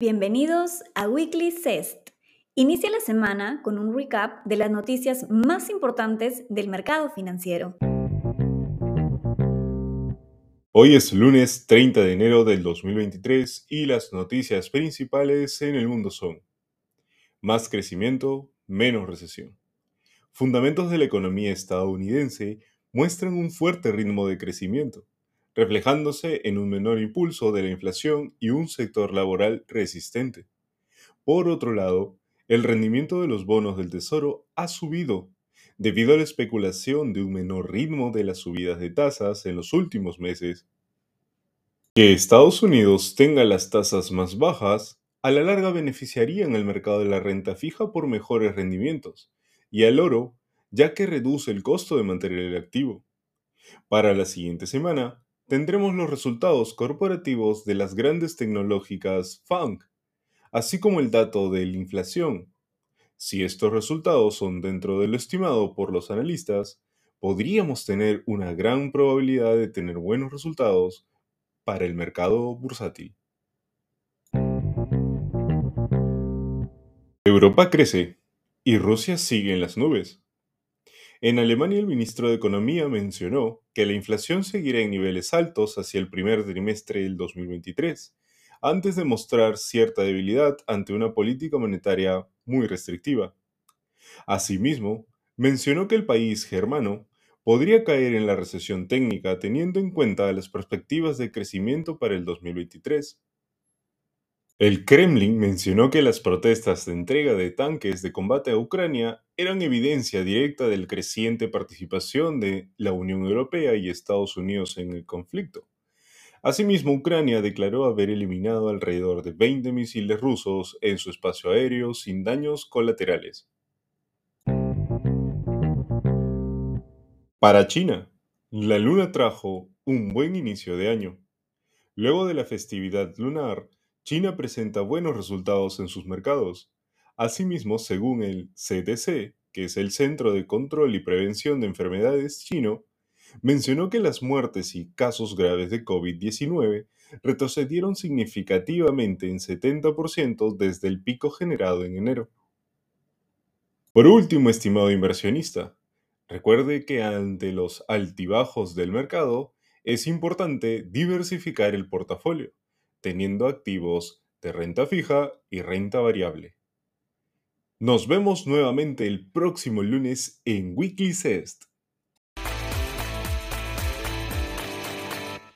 Bienvenidos a Weekly CEST. Inicia la semana con un recap de las noticias más importantes del mercado financiero. Hoy es lunes 30 de enero del 2023 y las noticias principales en el mundo son más crecimiento, menos recesión. Fundamentos de la economía estadounidense muestran un fuerte ritmo de crecimiento reflejándose en un menor impulso de la inflación y un sector laboral resistente. Por otro lado, el rendimiento de los bonos del Tesoro ha subido debido a la especulación de un menor ritmo de las subidas de tasas en los últimos meses. Que Estados Unidos tenga las tasas más bajas, a la larga beneficiarían al mercado de la renta fija por mejores rendimientos, y al oro, ya que reduce el costo de mantener el activo. Para la siguiente semana, tendremos los resultados corporativos de las grandes tecnológicas FANG, así como el dato de la inflación. Si estos resultados son dentro de lo estimado por los analistas, podríamos tener una gran probabilidad de tener buenos resultados para el mercado bursátil. Europa crece y Rusia sigue en las nubes. En Alemania, el ministro de Economía mencionó que la inflación seguirá en niveles altos hacia el primer trimestre del 2023, antes de mostrar cierta debilidad ante una política monetaria muy restrictiva. Asimismo, mencionó que el país germano podría caer en la recesión técnica teniendo en cuenta las perspectivas de crecimiento para el 2023. El Kremlin mencionó que las protestas de entrega de tanques de combate a Ucrania eran evidencia directa de la creciente participación de la Unión Europea y Estados Unidos en el conflicto. Asimismo, Ucrania declaró haber eliminado alrededor de 20 misiles rusos en su espacio aéreo sin daños colaterales. Para China, la luna trajo un buen inicio de año. Luego de la festividad lunar, China presenta buenos resultados en sus mercados. Asimismo, según el CDC, que es el Centro de Control y Prevención de Enfermedades chino, mencionó que las muertes y casos graves de COVID-19 retrocedieron significativamente en 70% desde el pico generado en enero. Por último, estimado inversionista, recuerde que ante los altibajos del mercado es importante diversificar el portafolio teniendo activos de renta fija y renta variable. Nos vemos nuevamente el próximo lunes en Weekly Cest.